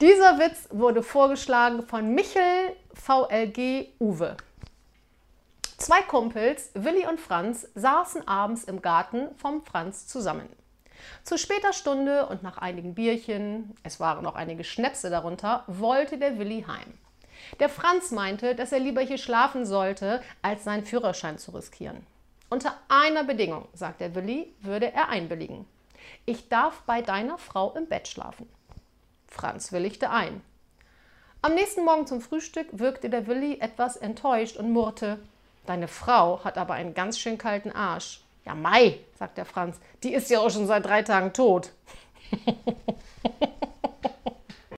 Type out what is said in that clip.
Dieser Witz wurde vorgeschlagen von Michel VLG Uwe. Zwei Kumpels, Willi und Franz, saßen abends im Garten vom Franz zusammen. Zu später Stunde und nach einigen Bierchen, es waren noch einige Schnäpse darunter, wollte der Willi heim. Der Franz meinte, dass er lieber hier schlafen sollte, als seinen Führerschein zu riskieren. Unter einer Bedingung, sagt der Willi, würde er einwilligen. Ich darf bei deiner Frau im Bett schlafen. Franz willigte ein. Am nächsten Morgen zum Frühstück wirkte der Willi etwas enttäuscht und murrte: Deine Frau hat aber einen ganz schön kalten Arsch. Ja, Mai, sagt der Franz, die ist ja auch schon seit drei Tagen tot.